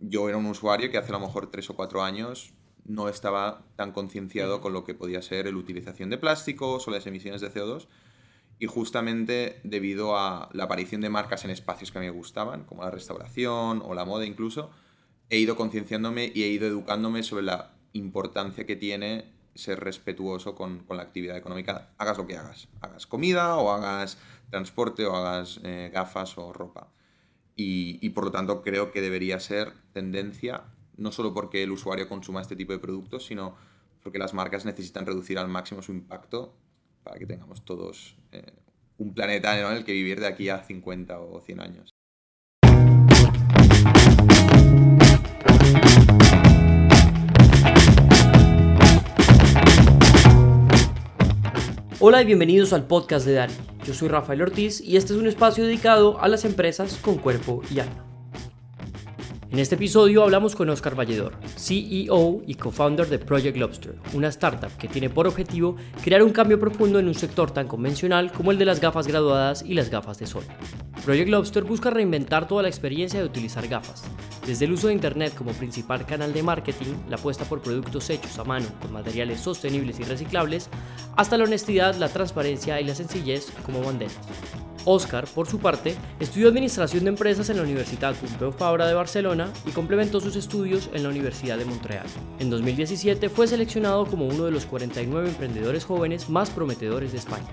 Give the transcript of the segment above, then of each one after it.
yo era un usuario que hace a lo mejor tres o cuatro años no estaba tan concienciado con lo que podía ser la utilización de plásticos o las emisiones de CO2. Y justamente debido a la aparición de marcas en espacios que a mí me gustaban, como la restauración o la moda incluso, he ido concienciándome y he ido educándome sobre la importancia que tiene ser respetuoso con, la actividad económica, hagas lo que hagas. Hagas comida o hagas transporte o hagas eh, gafas o ropa. Y, por lo tanto creo que debería ser tendencia no solo porque el usuario consuma este tipo de productos, sino porque las marcas necesitan reducir al máximo su impacto para que tengamos todos eh, un planeta en el que vivir de aquí a 50 o 100 años. Hola y bienvenidos al podcast de Dari. Yo soy Rafael Ortiz y este es un espacio dedicado a las empresas con cuerpo y alma. En este episodio hablamos con Oscar Valledor, CEO y co-founder de Project Lobster, una startup que tiene por objetivo crear un cambio profundo en un sector tan convencional como el de las gafas graduadas y las gafas de sol. Project Lobster busca reinventar toda la experiencia de utilizar gafas, desde el uso de Internet como principal canal de marketing, la apuesta por productos hechos a mano con materiales sostenibles y reciclables, hasta la honestidad, la transparencia y la sencillez como banderas. Oscar, por su parte, estudió Administración de Empresas en la Universidad Pompeu Fabra de Barcelona y complementó sus estudios en la Universidad de Montreal. En 2017 fue seleccionado como uno de los 49 emprendedores jóvenes más prometedores de España.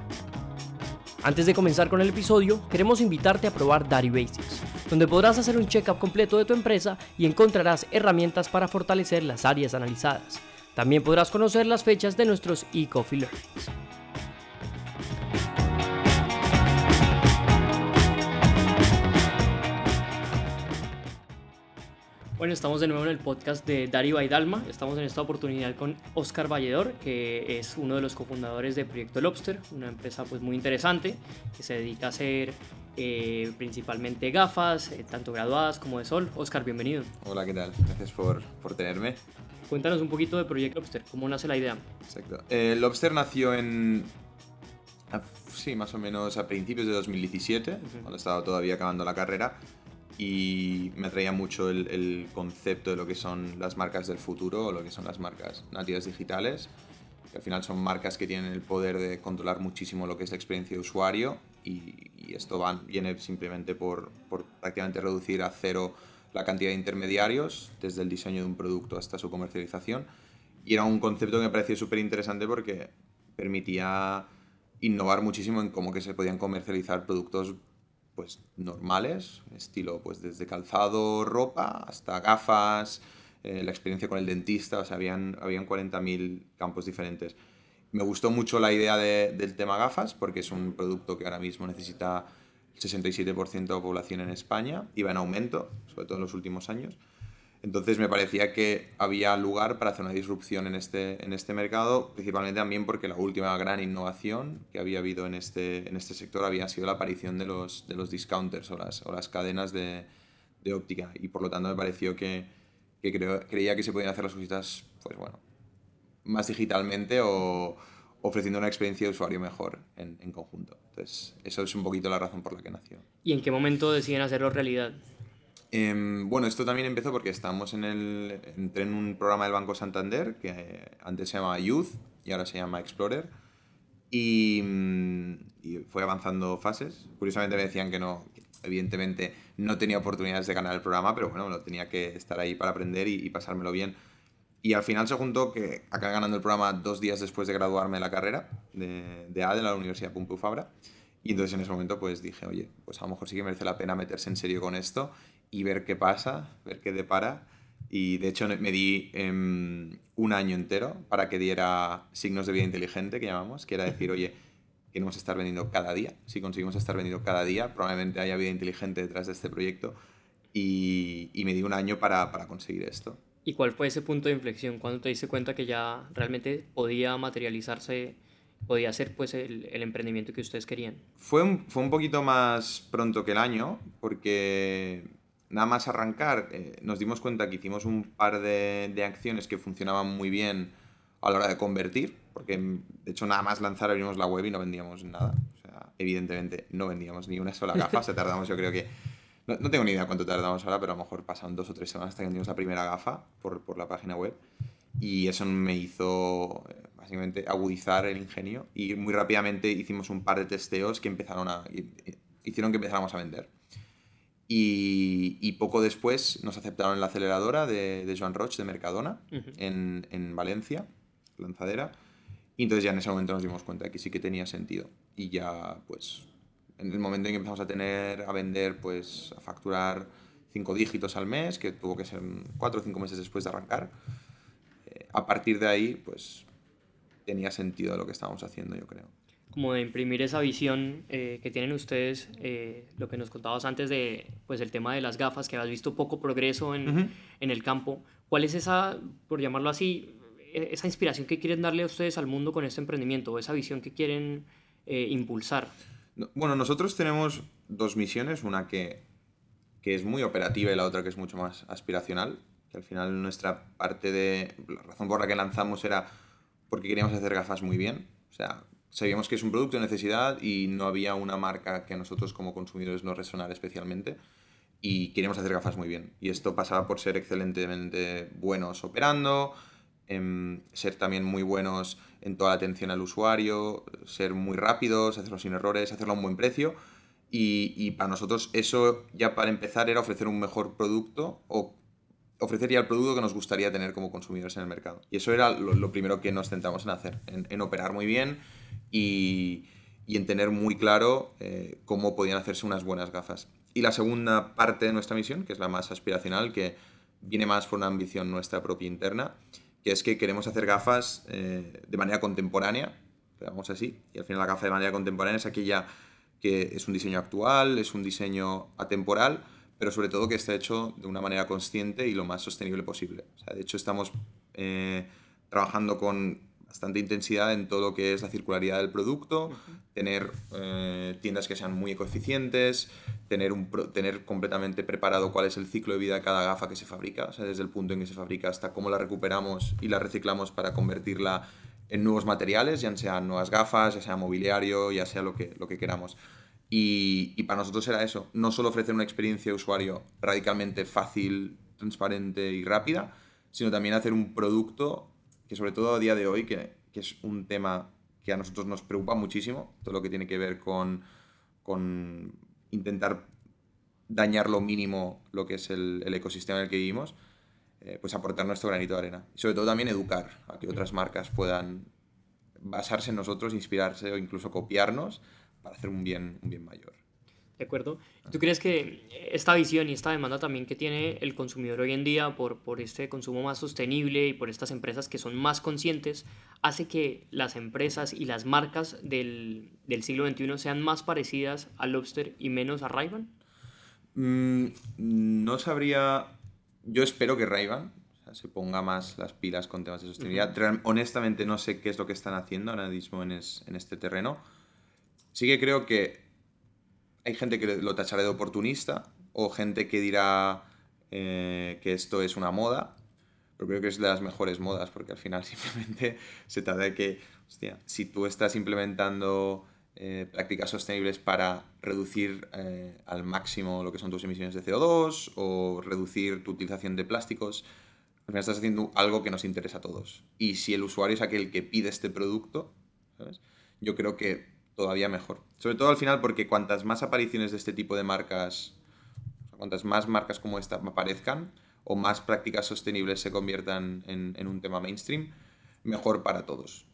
Antes de comenzar con el episodio, queremos invitarte a probar Dari Basics, donde podrás hacer un check-up completo de tu empresa y encontrarás herramientas para fortalecer las áreas analizadas. También podrás conocer las fechas de nuestros e-coffee learnings. Bueno, estamos de nuevo en el podcast de Dari Baidalma. Estamos en esta oportunidad con Oscar Valledor, que es uno de los cofundadores de Proyecto Lobster, una empresa pues muy interesante que se dedica a hacer eh, principalmente gafas, eh, tanto graduadas como de sol. Oscar, bienvenido. Hola, ¿qué tal? Gracias por, por tenerme. Cuéntanos un poquito de Proyecto Lobster, ¿cómo nace la idea? Exacto. Eh, Lobster nació en, sí, más o menos a principios de 2017, cuando estaba todavía acabando la carrera y me atraía mucho el, concepto de lo que son las marcas del futuro o lo que son las marcas nativas digitales, que al final son marcas que tienen el poder de controlar muchísimo lo que es la experiencia de usuario y, esto viene simplemente por, por, prácticamente reducir a cero la cantidad de intermediarios desde el diseño de un producto hasta su comercialización. Y era un concepto que me pareció súper interesante porque permitía innovar muchísimo en cómo que se podían comercializar productos pues normales, estilo pues desde calzado, ropa, hasta gafas, eh, la experiencia con el dentista, o sea, habían, habían 40.000 campos diferentes. Me gustó mucho la idea del tema gafas porque es un producto que ahora mismo necesita el 67% de la población en España va en aumento, sobre todo en los últimos años. Entonces me parecía que había lugar para hacer una disrupción en este, en este mercado, principalmente también porque la última gran innovación que había habido en este, en este sector había sido la aparición de los, de los discounters o las, o las cadenas de, de óptica. Y por lo tanto me pareció que, que creía que se podían hacer las cositas pues bueno, más digitalmente o ofreciendo una experiencia de usuario mejor en, en conjunto. Entonces, eso es un poquito la razón por la que nació. ¿Y en qué momento deciden hacerlo realidad? Em, bueno, esto también empezó porque estábamos en el. Entré en un programa del Banco Santander que eh, antes se llamaba Youth y ahora se llama Explorer. Y, mm, y, fue avanzando fases. Curiosamente me decían que no, evidentemente no tenía oportunidades de ganar el programa, pero bueno, no tenía que estar ahí para aprender y, pasármelo bien. Y al final se juntó que acabé ganando el programa dos días después de graduarme de la carrera de, de A de la Universidad Pompeu Fabra. Y entonces en ese momento pues dije, oye, pues a lo mejor sí que merece la pena meterse en serio con esto y ver qué pasa, ver qué depara. Y de hecho me di em, un año entero para que diera signos de vida inteligente, que llamamos, que era decir, oye, queremos estar vendiendo cada día. Si conseguimos estar vendiendo cada día, probablemente haya vida inteligente detrás de este proyecto. Y, y me di un año para, para, conseguir esto. ¿Y cuál fue ese punto de inflexión? cuando te diste cuenta que ya realmente podía materializarse, podía ser pues el, el emprendimiento que ustedes querían? Fue un, fue un poquito más pronto que el año, porque nada más arrancar, eh, nos dimos cuenta que hicimos un par de, de, acciones que funcionaban muy bien a la hora de convertir, porque de hecho nada más lanzar abrimos la web y no vendíamos nada. O sea, evidentemente no vendíamos ni una sola gafa, se tardamos yo creo que No, tengo ni idea cuánto tardamos ahora, pero a lo mejor pasan dos o tres semanas hasta que tuvimos la primera gafa por, por la página web. Y eso me hizo eh, básicamente agudizar el ingenio y muy rápidamente hicimos un par de testeos que empezaron a, hicieron que empezáramos a vender. Y, y, poco después nos aceptaron en la aceleradora de, de Joan Roche de Mercadona en, en, Valencia, lanzadera. Y entonces ya en ese momento nos dimos cuenta que sí que tenía sentido. Y ya pues en el momento en que empezamos a tener, a vender, pues a facturar cinco dígitos al mes, que tuvo que ser cuatro o cinco meses después de arrancar, eh, a partir de ahí, pues tenía sentido lo que estábamos haciendo, yo creo. Como de imprimir esa visión eh, que tienen ustedes, eh, lo que nos contabas antes de, pues el tema de las gafas, que has visto poco progreso en, en el campo. ¿Cuál es esa, por llamarlo así, e, esa inspiración que quieren darle a ustedes al mundo con este emprendimiento, o esa visión que quieren impulsar? Bueno, nosotros tenemos dos misiones, una que, que, es muy operativa y la otra que es mucho más aspiracional, que al final nuestra parte de... La razón por la que lanzamos era porque queríamos hacer gafas muy bien, o sea, sabíamos que es un producto de necesidad y no había una marca que a nosotros como consumidores nos resonara especialmente y queríamos hacer gafas muy bien. Y esto pasaba por ser excelentemente buenos operando, em, ser también muy buenos en toda la atención al usuario, ser muy rápidos, hacerlo sin errores, hacerlo a un buen precio. Y, para nosotros eso ya para empezar era ofrecer un mejor producto o ofrecer ya el producto que nos gustaría tener como consumidores en el mercado. Y eso era lo, primero que nos centramos en hacer, en, operar muy bien y, en tener muy claro eh, cómo podían hacerse unas buenas gafas. Y la segunda parte de nuestra misión, que es la más aspiracional, que viene más por una ambición nuestra propia interna, que es que queremos hacer gafas eh, de manera contemporánea, digamos así, y al final la gafa de manera contemporánea es aquella que es un diseño actual, es un diseño atemporal, pero sobre todo que está hecho de una manera consciente y lo más sostenible posible. de hecho, estamos eh, trabajando con bastante intensidad en todo lo que es la circularidad del producto, tener eh, tiendas que sean muy ecoeficientes, tener, un, tener completamente preparado cuál es el ciclo de vida de cada gafa que se fabrica, o sea, desde el punto en que se fabrica hasta cómo la recuperamos y la reciclamos para convertirla en nuevos materiales, ya sean nuevas gafas, ya sea mobiliario, ya sea lo que, lo que queramos. Y, y para nosotros era eso, no solo ofrecer una experiencia de usuario radicalmente fácil, transparente y rápida, sino también hacer un producto que sobre todo a día de hoy, que, que, es un tema que a nosotros nos preocupa muchísimo, todo lo que tiene que ver con, con intentar dañar lo mínimo lo que es el, ecosistema en el que vivimos, eh, pues aportar nuestro granito de arena. Y sobre todo también educar a que otras marcas puedan basarse en nosotros, inspirarse o incluso copiarnos para hacer un bien, un bien mayor. ¿De acuerdo? ¿Tú crees que esta visión y esta demanda también que tiene el consumidor hoy en día por, por este consumo más sostenible y por estas empresas que son más conscientes hace que las empresas y las marcas del, del siglo XXI sean más parecidas a Lobster y menos a ray mm, no sabría... Yo espero que ray se ponga más las pilas con temas de sostenibilidad. Honestamente no sé qué es lo que están haciendo ahora mismo en, en este terreno. Sí que creo que hay gente que lo tachará de oportunista o gente que dirá eh, que esto es una moda, pero creo que es de las mejores modas porque al final simplemente se trata de que, hostia, si tú estás implementando eh, prácticas sostenibles para reducir eh, al máximo lo que son tus emisiones de CO2 o reducir tu utilización de plásticos, al final estás haciendo algo que nos interesa a todos. Y si el usuario es aquel que pide este producto, ¿sabes? yo creo que todavía mejor. Sobre todo al final porque cuantas más apariciones de este tipo de marcas, cuantas más marcas como esta aparezcan o más prácticas sostenibles se conviertan en, un tema mainstream, mejor para todos.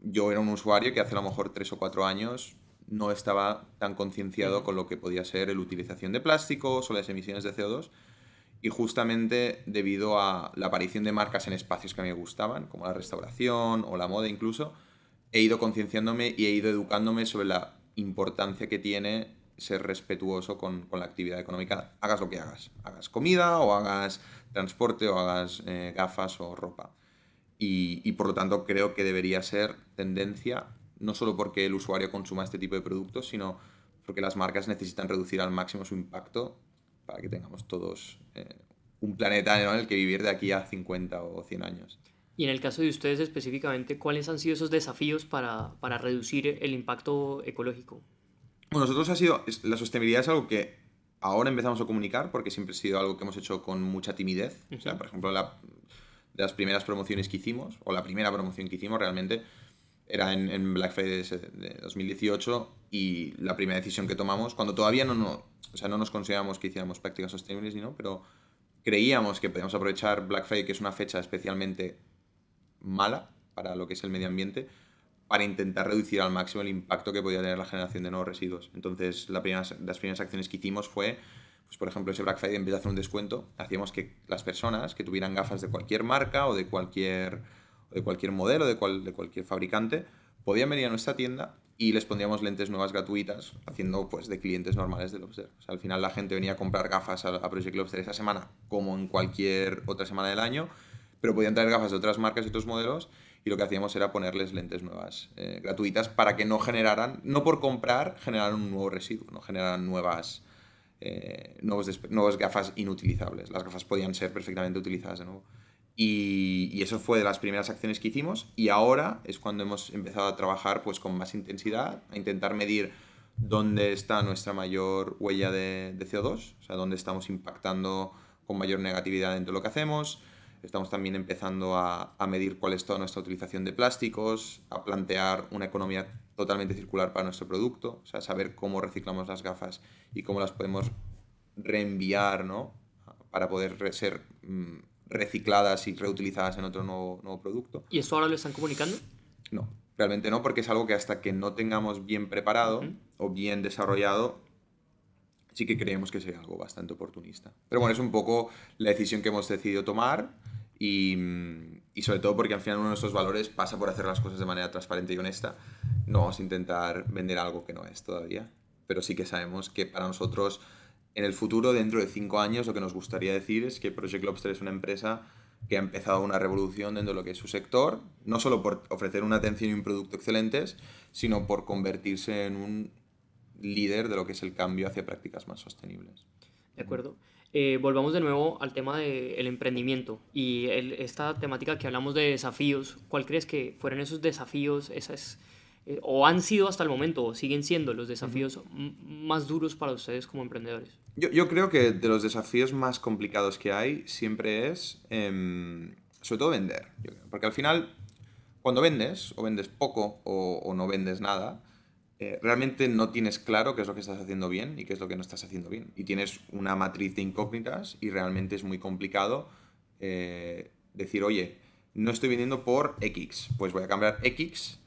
yo era un usuario que hace a lo mejor tres o cuatro años no estaba tan concienciado con lo que podía ser la utilización de plásticos o las emisiones de CO2 y justamente debido a la aparición de marcas en espacios que a mí me gustaban, como la restauración o la moda incluso, he ido concienciándome y he ido educándome sobre la importancia que tiene ser respetuoso con, con, la actividad económica, hagas lo que hagas. Hagas comida o hagas transporte o hagas eh, gafas o ropa. Y, por lo tanto creo que debería ser tendencia, no solo porque el usuario consuma este tipo de productos, sino porque las marcas necesitan reducir al máximo su impacto para que tengamos todos eh, un planeta en el que vivir de aquí a 50 o 100 años. Y en el caso de ustedes específicamente, ¿cuáles han sido esos desafíos para, para reducir el impacto ecológico? Bueno, nosotros ha sido, la sostenibilidad es algo que ahora empezamos a comunicar porque siempre ha sido algo que hemos hecho con mucha timidez. O sea, por ejemplo, la, de las primeras promociones que hicimos, o la primera promoción que hicimos realmente, era en, Black Friday de, 2018 y la primera decisión que tomamos, cuando todavía no, no, o sea, no nos consideramos que hiciéramos prácticas sostenibles, no, pero creíamos que podíamos aprovechar Black Friday, que es una fecha especialmente mala para lo que es el medio ambiente, para intentar reducir al máximo el impacto que podía tener la generación de nuevos residuos. Entonces, la las primeras acciones que hicimos fue, pues, por ejemplo, ese Black Friday, en vez de hacer un descuento, hacíamos que las personas que tuvieran gafas de cualquier marca o de cualquier, de cualquier modelo, de, cual, de cualquier fabricante, podían venir a nuestra tienda y les pondríamos lentes nuevas gratuitas, haciendo pues de clientes normales de Lobster. O sea, al final la gente venía a comprar gafas a, a Project Lobster esa semana, como en cualquier otra semana del año, pero podían traer gafas de otras marcas y otros modelos y lo que hacíamos era ponerles lentes nuevas eh, gratuitas para que no generaran, no por comprar, generaran un nuevo residuo, no generaran nuevas, eh, nuevos nuevas gafas inutilizables. Las gafas podían ser perfectamente utilizadas de nuevo. Y, y, eso fue de las primeras acciones que hicimos y ahora es cuando hemos empezado a trabajar pues con más intensidad, a intentar medir dónde está nuestra mayor huella de, de CO2, o sea, dónde estamos impactando con mayor negatividad dentro de lo que hacemos, Estamos también empezando a, medir cuál es toda nuestra utilización de plásticos, a plantear una economía totalmente circular para nuestro producto, o sea, saber cómo reciclamos las gafas y cómo las podemos reenviar, ¿no? Para poder ser mm, recicladas y reutilizadas en otro nuevo, nuevo producto. ¿Y esto ahora lo están comunicando? No, realmente no, porque es algo que hasta que no tengamos bien preparado o bien desarrollado, sí que creemos que sería algo bastante oportunista. Pero bueno, es un poco la decisión que hemos decidido tomar y, y, sobre todo porque al final uno de nuestros valores pasa por hacer las cosas de manera transparente y honesta. No vamos a intentar vender algo que no es todavía, pero sí que sabemos que para nosotros en el futuro, dentro de cinco años, lo que nos gustaría decir es que Project Lobster es una empresa que ha empezado una revolución dentro de lo que es su sector, no solo por ofrecer una atención y un producto excelentes, sino por convertirse en un líder de lo que es el cambio hacia prácticas más sostenibles. De acuerdo. Eh, volvamos de nuevo al tema del emprendimiento y esta temática que hablamos de desafíos. ¿Cuál crees que fueron esos desafíos, esas, eh, o han sido hasta el momento, o siguen siendo los desafíos más duros para ustedes como emprendedores? Yo, yo, creo que de los desafíos más complicados que hay siempre es, em, sobre todo, vender. Porque al final, cuando vendes, o vendes poco o, o no vendes nada, eh, realmente no tienes claro qué es lo que estás haciendo bien y qué es lo que no estás haciendo bien. Y tienes una matriz de incógnitas y realmente es muy complicado eh, decir, oye, no estoy vendiendo por X, pues voy a cambiar X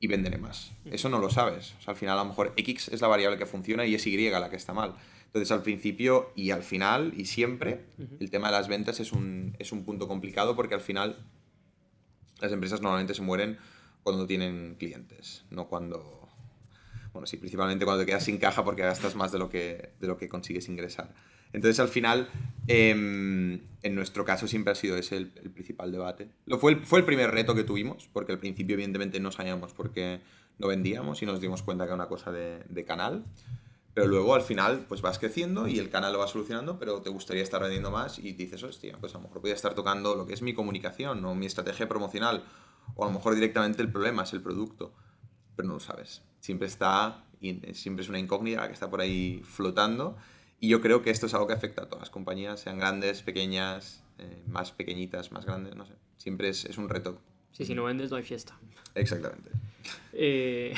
y venderé más. Eso no lo sabes. al final a lo mejor X es la variable que funciona y es Y la que está mal. Entonces al principio y al final y siempre el tema de las ventas es un, es un punto complicado porque al final las empresas normalmente se mueren cuando no tienen clientes, no cuando bueno, sí, principalmente cuando te quedas sin caja porque gastas más de lo que, de lo que consigues ingresar. Entonces, al final, em, en nuestro caso siempre ha sido ese el, principal debate. Lo fue, el, fue el primer reto que tuvimos, porque al principio, evidentemente, no sabíamos por qué no vendíamos y nos dimos cuenta que era una cosa de, de, canal. Pero luego, al final, pues vas creciendo y el canal lo va solucionando, pero te gustaría estar vendiendo más y dices, hostia, pues a lo mejor voy a estar tocando lo que es mi comunicación o mi estrategia promocional, o a lo mejor directamente el problema es el producto, pero no lo sabes siempre está, siempre es una incógnita que está por ahí flotando. Y yo creo que esto es algo que afecta a todas las compañías, sean grandes, pequeñas, eh, más pequeñitas, más grandes, no sé. Siempre es, es, un reto. Sí, si no vendes no hay fiesta. Exactamente. Eh,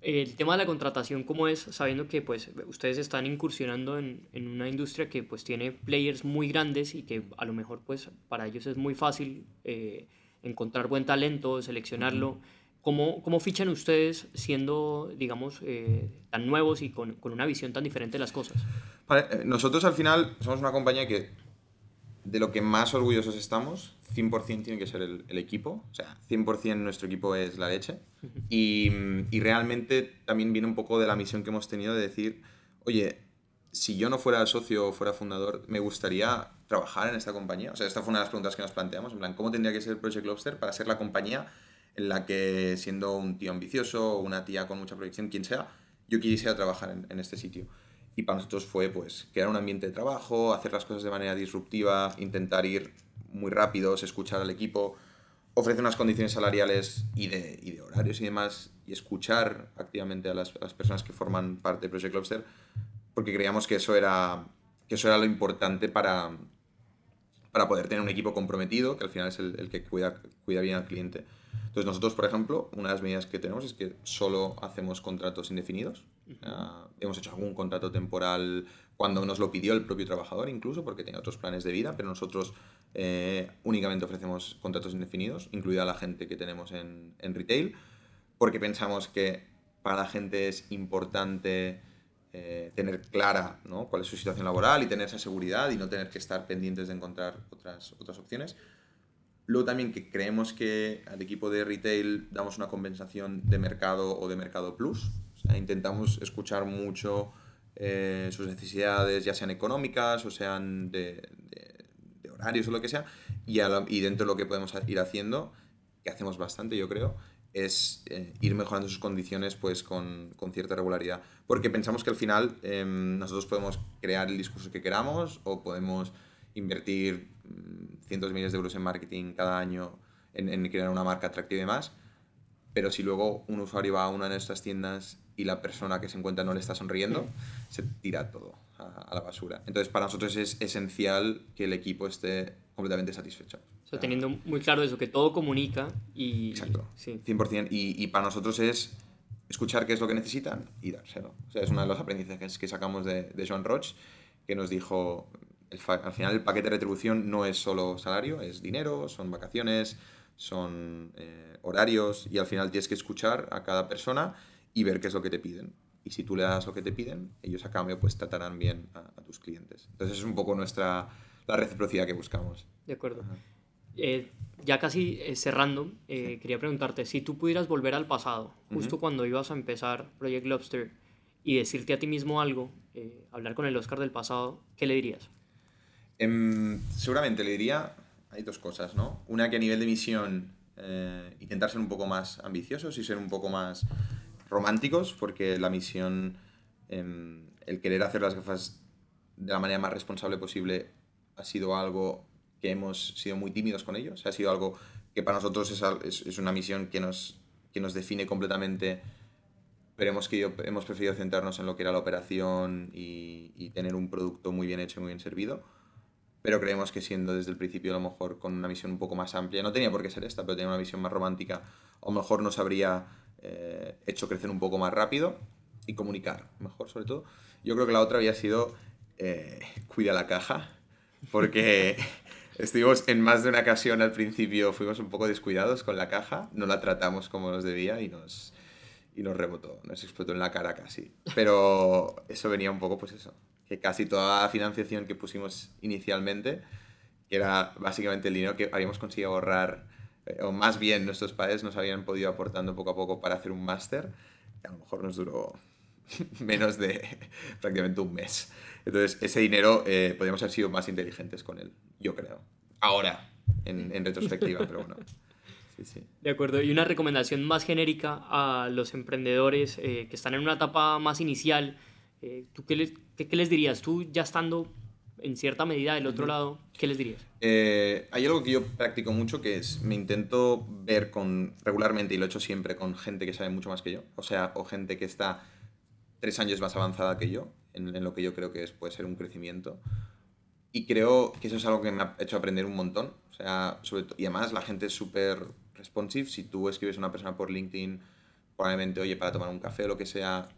el tema de la contratación, ¿cómo es? Sabiendo que pues, ustedes están incursionando en, en, una industria que pues, tiene players muy grandes y que a lo mejor pues, para ellos es muy fácil eh, encontrar buen talento, seleccionarlo. ¿Cómo, ¿Cómo, fichan ustedes siendo, digamos, eh, tan nuevos y con, con, una visión tan diferente de las cosas? Eh, nosotros al final somos una compañía que de lo que más orgullosos estamos, 100% tiene que ser el, el, equipo. O sea, 100% nuestro equipo es la leche. y, y, realmente también viene un poco de la misión que hemos tenido de decir, oye, si yo no fuera socio o fuera fundador, me gustaría trabajar en esta compañía. O sea, esta fue una de las preguntas que nos planteamos, en plan, ¿cómo tendría que ser Project Lobster para ser la compañía en la que siendo un tío ambicioso o una tía con mucha proyección, quien sea, yo quisiera trabajar en, este sitio. Y para nosotros fue pues crear un ambiente de trabajo, hacer las cosas de manera disruptiva, intentar ir muy rápidos, escuchar al equipo, ofrecer unas condiciones salariales y de, y de horarios y demás, y escuchar activamente a las, las, personas que forman parte de Project Lobster, porque creíamos que eso era, que eso era lo importante para, para poder tener un equipo comprometido, que al final es el, que cuida, cuida bien al cliente. Entonces nosotros, por ejemplo, una de las medidas que tenemos es que solo hacemos contratos indefinidos. hemos hecho algún contrato temporal cuando nos lo pidió el propio trabajador incluso, porque tenía otros planes de vida, pero nosotros eh, únicamente ofrecemos contratos indefinidos, incluida la gente que tenemos en, en retail, porque pensamos que para la gente es importante eh, tener clara ¿no? cuál es su situación laboral y tener esa seguridad y no tener que estar pendientes de encontrar otras, otras opciones. Luego también que creemos que al equipo de retail damos una compensación de mercado o de mercado plus. intentamos escuchar mucho eh, sus necesidades, ya sean económicas o sean de, horarios o lo que sea, y, y dentro de lo que podemos ir haciendo, que hacemos bastante yo creo, es eh, ir mejorando sus condiciones pues con, con, cierta regularidad. Porque pensamos que al final em, nosotros podemos crear el discurso que queramos o podemos invertir mm, cientos de miles de euros en marketing cada año en, en, crear una marca atractiva y demás. Pero si luego un usuario va a una de nuestras tiendas y la persona que se encuentra no le está sonriendo, se tira todo a, a la basura. Entonces para nosotros es esencial que el equipo esté completamente satisfecho. O sea, teniendo muy claro eso, que todo comunica y... Exacto, sí. 100%. Y, y para nosotros es escuchar qué es lo que necesitan y dárselo. O sea, es uno de los aprendizajes que sacamos de, de Joan Roch, que nos dijo, el al final el paquete de retribución no es solo salario, es dinero, son vacaciones, son eh, horarios y al final tienes que escuchar a cada persona y ver qué es lo que te piden. Y si tú le das lo que te piden, ellos a cambio pues tratarán bien a, tus clientes. Entonces es un poco nuestra, la reciprocidad que buscamos. De acuerdo. Eh, ya casi eh, cerrando, eh, quería preguntarte, si tú pudieras volver al pasado, justo cuando ibas a empezar Project Lobster, y decirte a ti mismo algo, hablar con el Oscar del pasado, ¿qué le dirías? Em, seguramente le diría, hay dos cosas, ¿no? Una que a nivel de misión, intentar ser un poco más ambiciosos y ser un poco más románticos, porque la misión, em, el querer hacer las gafas de la manera más responsable posible, ha sido algo que hemos sido muy tímidos con ellos. ha sido algo que para nosotros es, es, una misión que nos, que nos define completamente, pero hemos, que hemos preferido centrarnos en lo que era la operación y, y, tener un producto muy bien hecho y muy bien servido. Pero creemos que siendo desde el principio a lo mejor con una misión un poco más amplia, no tenía por qué ser esta, pero tenía una visión más romántica, a lo mejor nos habría eh, hecho crecer un poco más rápido y comunicar mejor sobre todo. Yo creo que la otra había sido eh, cuida la caja, porque Estuvimos en más de una ocasión al principio, fuimos un poco descuidados con la caja, no la tratamos como nos debía y nos, y nos rebotó, nos explotó en la cara casi. Pero eso venía un poco, pues eso, que casi toda la financiación que pusimos inicialmente, que era básicamente el dinero que habíamos conseguido ahorrar, eh, o más bien nuestros padres nos habían podido aportando poco a poco para hacer un máster, que a lo mejor nos duró menos de prácticamente un mes. Entonces, ese dinero eh, podríamos haber sido más inteligentes con él, yo creo. Ahora, en, retrospectiva, pero bueno. Sí, sí. De acuerdo. Y una recomendación más genérica a los emprendedores eh, que están en una etapa más inicial, eh, ¿tú qué les, qué, les, dirías? Tú ya estando en cierta medida del otro lado, ¿qué les dirías? hay algo que yo practico mucho que es, me intento ver con, regularmente, y lo he hecho siempre, con gente que sabe mucho más que yo, o sea, o gente que está tres años más avanzada que yo, en, lo que yo creo que es, puede ser un crecimiento. Y creo que eso es algo que me ha hecho aprender un montón. O sea, sobre y además la gente es súper responsive. Si tú escribes a una persona por LinkedIn, probablemente, oye, para tomar un café o lo que sea,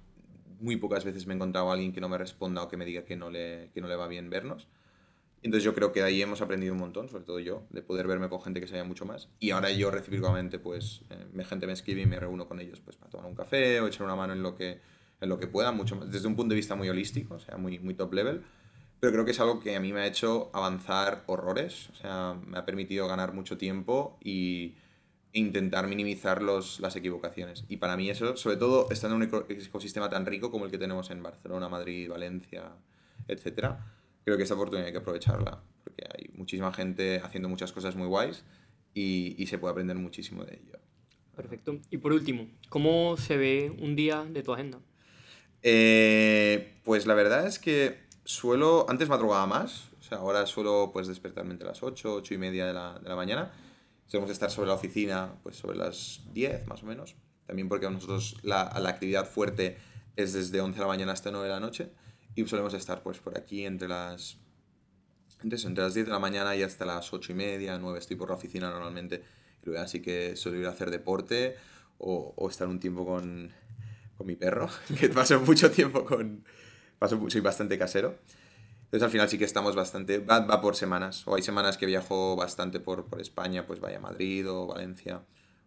muy pocas veces me he encontrado a alguien que no me responda o que me diga que no le, que no le va bien vernos. Entonces yo creo que ahí hemos aprendido un montón, sobre todo yo, de poder verme con gente que sabía mucho más. Y ahora yo recíprocamente, pues, eh, gente me escribe y me reúno con ellos pues, para tomar un café o echar una mano en lo que en lo que pueda, mucho más, desde un punto de vista muy holístico, o sea, muy, muy top level. Pero creo que es algo que a mí me ha hecho avanzar horrores, o sea, me ha permitido ganar mucho tiempo y intentar minimizar los, las equivocaciones. Y para mí eso, sobre todo estando en un ecosistema tan rico como el que tenemos en Barcelona, Madrid, Valencia, etc., creo que esa oportunidad hay que aprovecharla, porque hay muchísima gente haciendo muchas cosas muy guays y, y se puede aprender muchísimo de ello. Perfecto. Y por último, ¿cómo se ve un día de tu agenda? Eh, pues la verdad es que suelo, antes madrugaba más, o sea, ahora suelo pues despertarme entre las 8, 8 y media de la, de la mañana. Solemos estar sobre la oficina pues sobre las 10 más o menos, también porque nosotros la, la actividad fuerte es desde 11 de la mañana hasta 9 de la noche y solemos estar pues por aquí entre las entonces, entre las 10 de la mañana y hasta las 8 y media, 9 estoy por la oficina normalmente. Y luego así que suelo ir a hacer deporte o, o estar un tiempo con, con, mi perro, que paso mucho tiempo con... Paso, soy bastante casero. Entonces al final sí que estamos bastante... Va, va por semanas. O hay semanas que viajo bastante por, por España, pues vaya a Madrid o Valencia.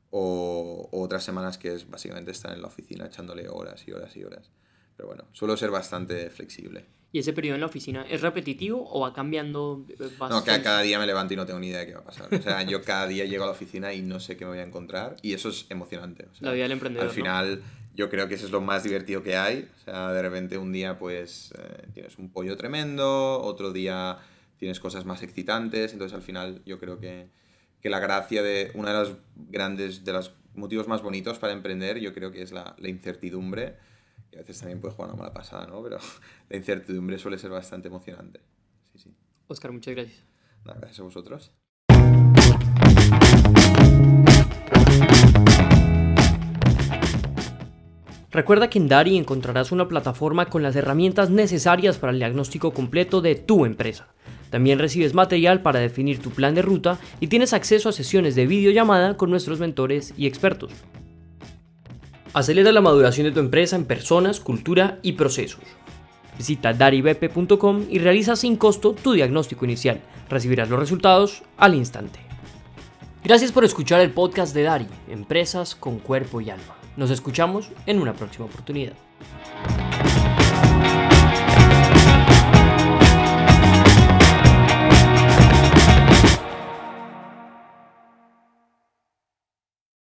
O, o, otras semanas que es básicamente estar en la oficina echándole horas y horas y horas. Pero bueno, suelo ser bastante flexible. ¿Y ese periodo en la oficina es repetitivo o va cambiando? No, que cada día me levanto y no tengo ni idea de qué va a pasar. O sea, yo cada día llego a la oficina y no sé qué me voy a encontrar y eso es emocionante. O sea, la vida del emprendedor. Al final, yo creo que eso es lo más divertido que hay. O sea, de repente un día pues eh, tienes un pollo tremendo, otro día tienes cosas más excitantes. Entonces, al final, yo creo que, que la gracia de una de las grandes, de los motivos más bonitos para emprender, yo creo que es la, la incertidumbre y a veces también puede jugar una mala pasada, ¿no? Pero la incertidumbre suele ser bastante emocionante. Sí, sí. Oscar, muchas gracias. Nada, gracias a vosotros. Recuerda que en Dari encontrarás una plataforma con las herramientas necesarias para el diagnóstico completo de tu empresa. También recibes material para definir tu plan de ruta y tienes acceso a sesiones de videollamada con nuestros mentores y expertos. Acelera la maduración de tu empresa en personas, cultura y procesos. Visita daribp.com y realiza sin costo tu diagnóstico inicial. Recibirás los resultados al instante. Gracias por escuchar el podcast de Dari, Empresas con Cuerpo y Alma. Nos escuchamos en una próxima oportunidad.